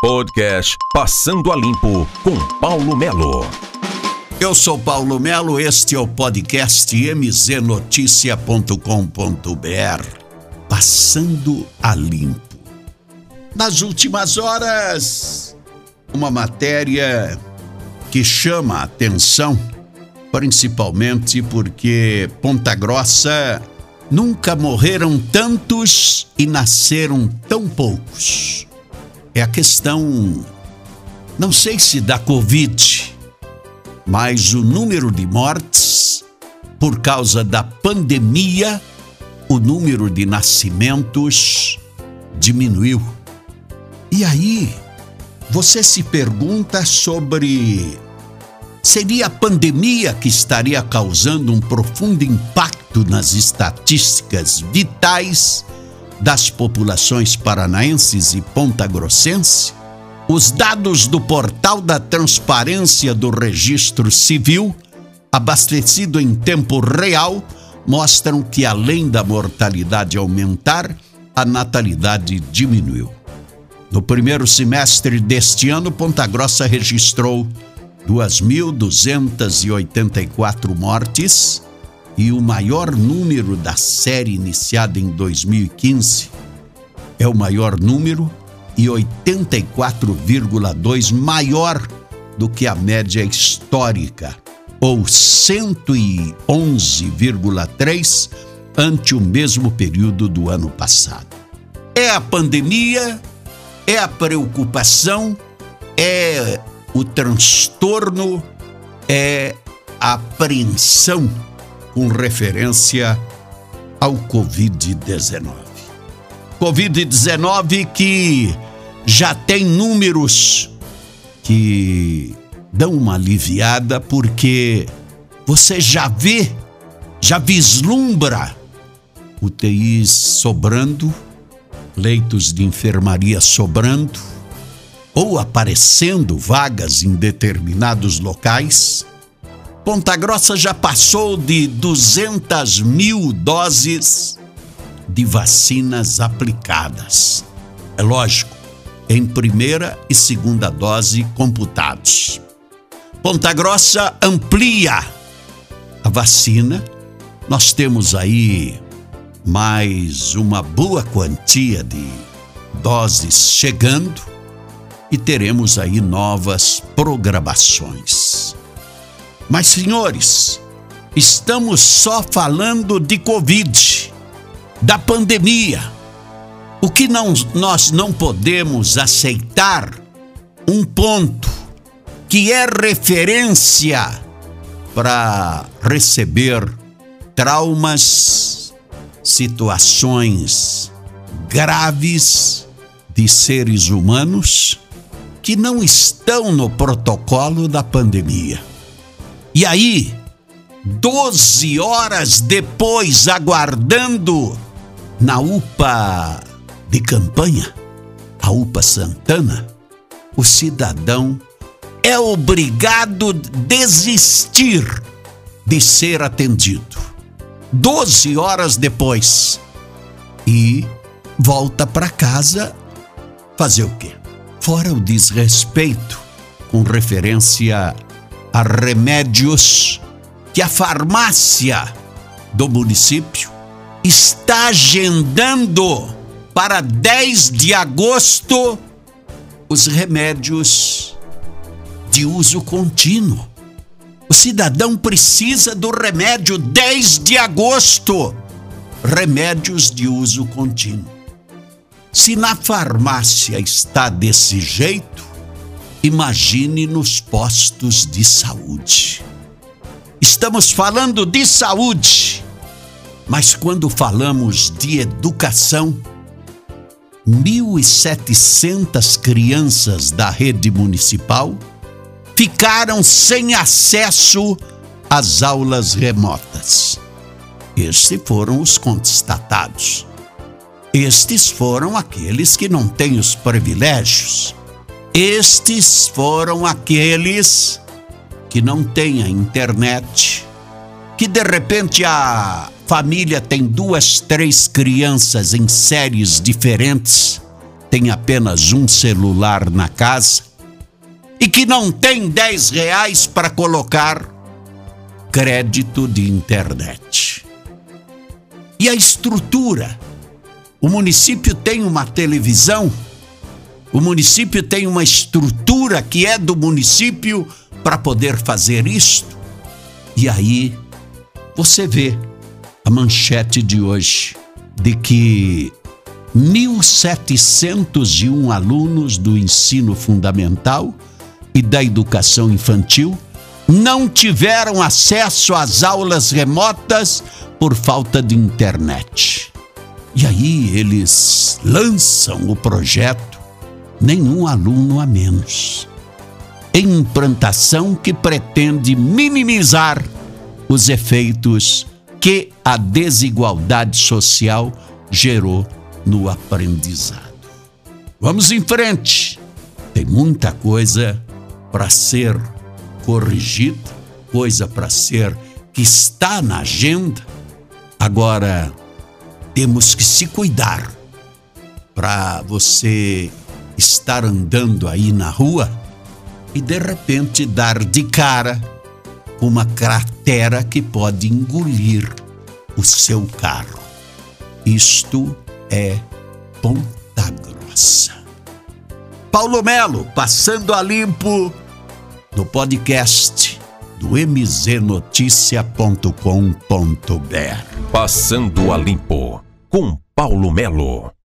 Podcast Passando a Limpo com Paulo Melo. Eu sou Paulo Melo, este é o podcast mznoticia.com.br. Passando a Limpo. Nas últimas horas, uma matéria que chama a atenção, principalmente porque Ponta Grossa nunca morreram tantos e nasceram tão poucos. É a questão, não sei se da Covid, mas o número de mortes por causa da pandemia, o número de nascimentos diminuiu. E aí, você se pergunta sobre seria a pandemia que estaria causando um profundo impacto nas estatísticas vitais das populações paranaenses e pontagrossense? Os dados do portal da transparência do registro civil, abastecido em tempo real, mostram que além da mortalidade aumentar, a natalidade diminuiu. No primeiro semestre deste ano, Ponta Grossa registrou 2.284 mortes e o maior número da série iniciada em 2015. É o maior número e 84,2 maior do que a média histórica, ou 111,3 ante o mesmo período do ano passado. É a pandemia, é a preocupação, é o transtorno é a apreensão com referência ao Covid-19. Covid-19 que já tem números que dão uma aliviada porque você já vê, já vislumbra UTIs sobrando, leitos de enfermaria sobrando, ou aparecendo vagas em determinados locais, Ponta Grossa já passou de 200 mil doses de vacinas aplicadas. É lógico, em primeira e segunda dose computados. Ponta Grossa amplia a vacina. Nós temos aí mais uma boa quantia de doses chegando e teremos aí novas programações. Mas, senhores, estamos só falando de Covid, da pandemia. O que não, nós não podemos aceitar um ponto que é referência para receber traumas, situações graves de seres humanos que não estão no protocolo da pandemia. E aí, 12 horas depois, aguardando na UPA de campanha, a UPA Santana, o cidadão é obrigado a desistir de ser atendido. 12 horas depois. E volta para casa fazer o quê? fora o desrespeito com referência a remédios que a farmácia do município está agendando para 10 de agosto os remédios de uso contínuo. O cidadão precisa do remédio 10 de agosto. Remédios de uso contínuo. Se na farmácia está desse jeito, imagine nos postos de saúde. Estamos falando de saúde, mas quando falamos de educação, 1.700 crianças da rede municipal ficaram sem acesso às aulas remotas. Estes foram os constatados. Estes foram aqueles que não têm os privilégios. Estes foram aqueles que não têm a internet, que de repente a família tem duas, três crianças em séries diferentes, tem apenas um celular na casa e que não tem 10 reais para colocar crédito de internet. E a estrutura? O município tem uma televisão, o município tem uma estrutura que é do município para poder fazer isto. E aí você vê a manchete de hoje de que 1.701 alunos do ensino fundamental e da educação infantil não tiveram acesso às aulas remotas por falta de internet. E aí eles lançam o projeto Nenhum Aluno a Menos. Implantação que pretende minimizar os efeitos que a desigualdade social gerou no aprendizado. Vamos em frente. Tem muita coisa para ser corrigida, coisa para ser que está na agenda. Agora temos que se cuidar para você estar andando aí na rua e de repente dar de cara uma cratera que pode engolir o seu carro. Isto é Ponta Grossa. Paulo Melo, passando a limpo no podcast do mznoticia.com.br. Passando a limpo com Paulo Melo.